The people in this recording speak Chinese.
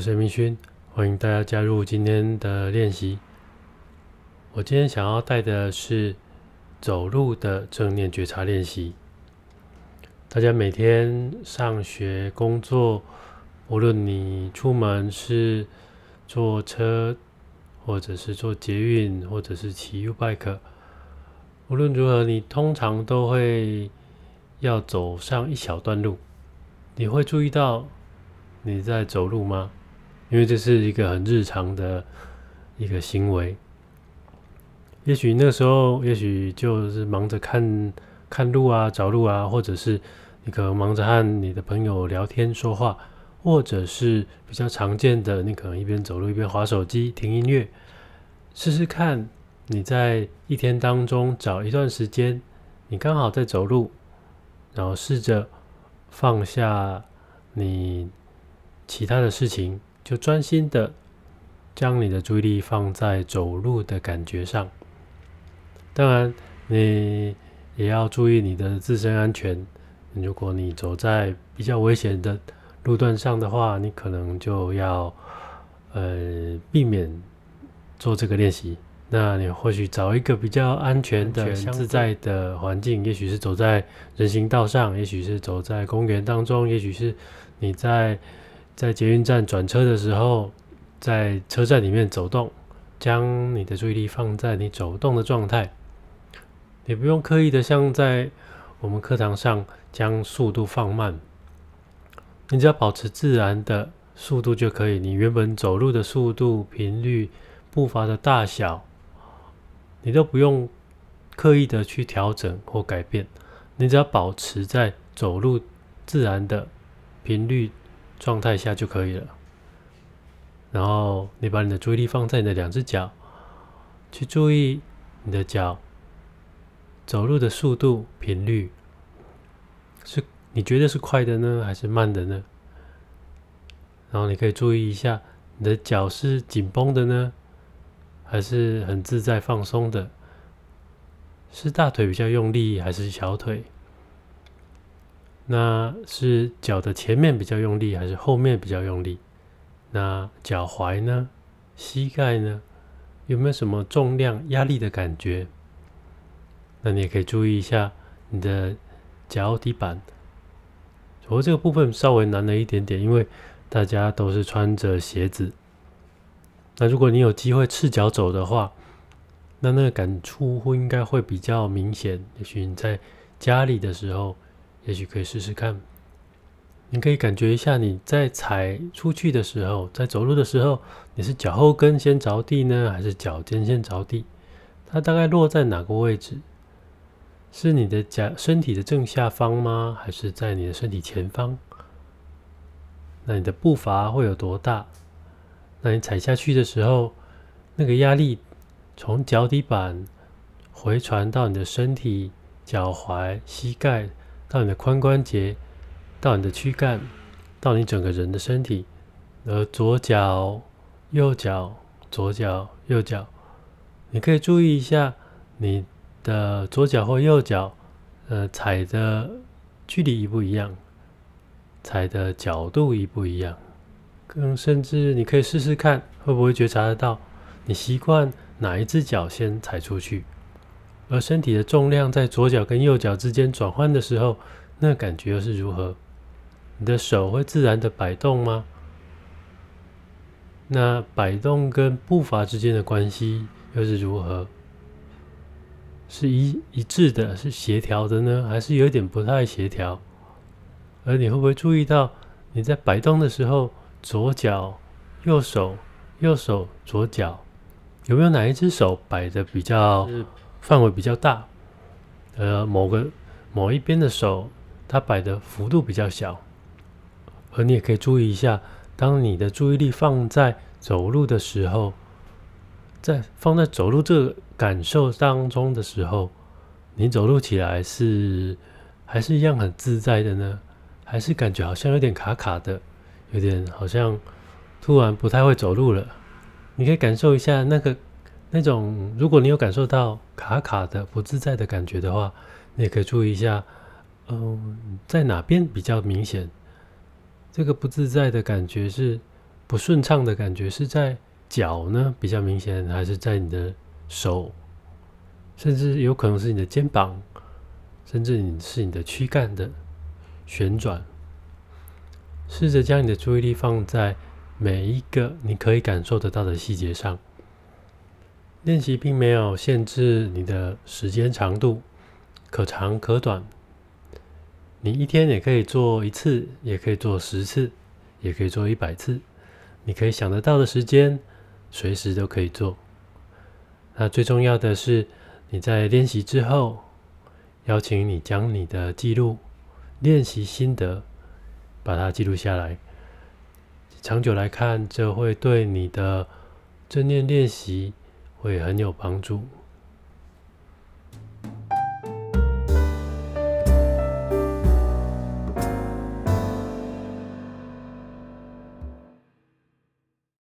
我是明勋，欢迎大家加入今天的练习。我今天想要带的是走路的正念觉察练习。大家每天上学、工作，无论你出门是坐车，或者是坐捷运，或者是骑 U bike，无论如何，你通常都会要走上一小段路。你会注意到你在走路吗？因为这是一个很日常的一个行为。也许那时候，也许就是忙着看看路啊、找路啊，或者是你可能忙着和你的朋友聊天说话，或者是比较常见的，你可能一边走路一边划手机、听音乐。试试看，你在一天当中找一段时间，你刚好在走路，然后试着放下你其他的事情。就专心的将你的注意力放在走路的感觉上。当然，你也要注意你的自身安全。如果你走在比较危险的路段上的话，你可能就要呃避免做这个练习。那你或许找一个比较安全的、自在的环境，也许是走在人行道上，也许是走在公园当中，也许是你在。在捷运站转车的时候，在车站里面走动，将你的注意力放在你走动的状态。你不用刻意的像在我们课堂上将速度放慢，你只要保持自然的速度就可以。你原本走路的速度、频率、步伐的大小，你都不用刻意的去调整或改变。你只要保持在走路自然的频率。状态下就可以了。然后你把你的注意力放在你的两只脚，去注意你的脚走路的速度、频率，是你觉得是快的呢，还是慢的呢？然后你可以注意一下，你的脚是紧绷的呢，还是很自在放松的？是大腿比较用力，还是小腿？那是脚的前面比较用力，还是后面比较用力？那脚踝呢？膝盖呢？有没有什么重量、压力的感觉？那你也可以注意一下你的脚底板。不过这个部分稍微难了一点点，因为大家都是穿着鞋子。那如果你有机会赤脚走的话，那那个感触会应该会比较明显。也许你在家里的时候。也许可以试试看，你可以感觉一下，你在踩出去的时候，在走路的时候，你是脚后跟先着地呢，还是脚尖先着地？它大概落在哪个位置？是你的脚身体的正下方吗？还是在你的身体前方？那你的步伐会有多大？那你踩下去的时候，那个压力从脚底板回传到你的身体、脚踝、膝盖。到你的髋关节，到你的躯干，到你整个人的身体，而左脚、右脚、左脚、右脚，你可以注意一下你的左脚或右脚，呃，踩的距离一不一样，踩的角度一不一样，更甚至你可以试试看，会不会觉察得到你习惯哪一只脚先踩出去。而身体的重量在左脚跟右脚之间转换的时候，那感觉又是如何？你的手会自然的摆动吗？那摆动跟步伐之间的关系又是如何？是一一致的，是协调的呢，还是有点不太协调？而你会不会注意到你在摆动的时候，左脚、右手、右手、左脚，有没有哪一只手摆的比较？范围比较大，呃，某个某一边的手，它摆的幅度比较小，而你也可以注意一下，当你的注意力放在走路的时候，在放在走路这个感受当中的时候，你走路起来是还是一样很自在的呢？还是感觉好像有点卡卡的，有点好像突然不太会走路了？你可以感受一下那个。那种，如果你有感受到卡卡的不自在的感觉的话，你也可以注意一下，嗯，在哪边比较明显？这个不自在的感觉是不顺畅的感觉是在脚呢比较明显，还是在你的手，甚至有可能是你的肩膀，甚至你是你的躯干的旋转。试着将你的注意力放在每一个你可以感受得到的细节上。练习并没有限制你的时间长度，可长可短。你一天也可以做一次，也可以做十次，也可以做一百次。你可以想得到的时间，随时都可以做。那最重要的是，你在练习之后，邀请你将你的记录、练习心得，把它记录下来。长久来看，这会对你的正念练习会很有帮助。